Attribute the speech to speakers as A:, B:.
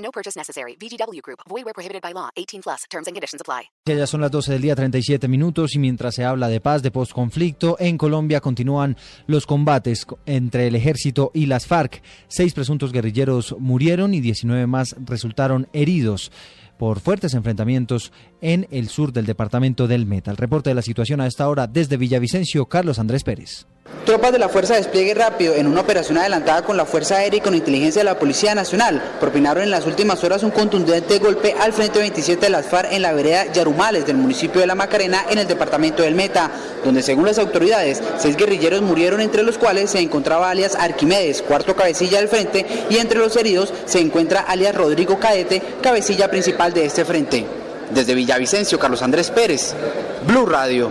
A: No purchase necessary. VGW Group. Void where prohibited by law. 18 plus. Terms and conditions apply.
B: Ya son las 12 del día, 37 minutos, y mientras se habla de paz, de postconflicto, en Colombia continúan los combates entre el ejército y las FARC. Seis presuntos guerrilleros murieron y 19 más resultaron heridos por fuertes enfrentamientos en el sur del departamento del Meta. El reporte de la situación a esta hora desde Villavicencio, Carlos Andrés Pérez.
C: Tropas de la Fuerza de Despliegue Rápido, en una operación adelantada con la Fuerza Aérea y con inteligencia de la Policía Nacional, propinaron en las últimas horas un contundente golpe al Frente 27 de las FARC en la vereda Yarumales del municipio de La Macarena, en el departamento del Meta, donde según las autoridades, seis guerrilleros murieron, entre los cuales se encontraba alias Arquimedes, cuarto cabecilla del frente, y entre los heridos se encuentra alias Rodrigo Cadete, cabecilla principal de este frente. Desde Villavicencio, Carlos Andrés Pérez, Blue Radio.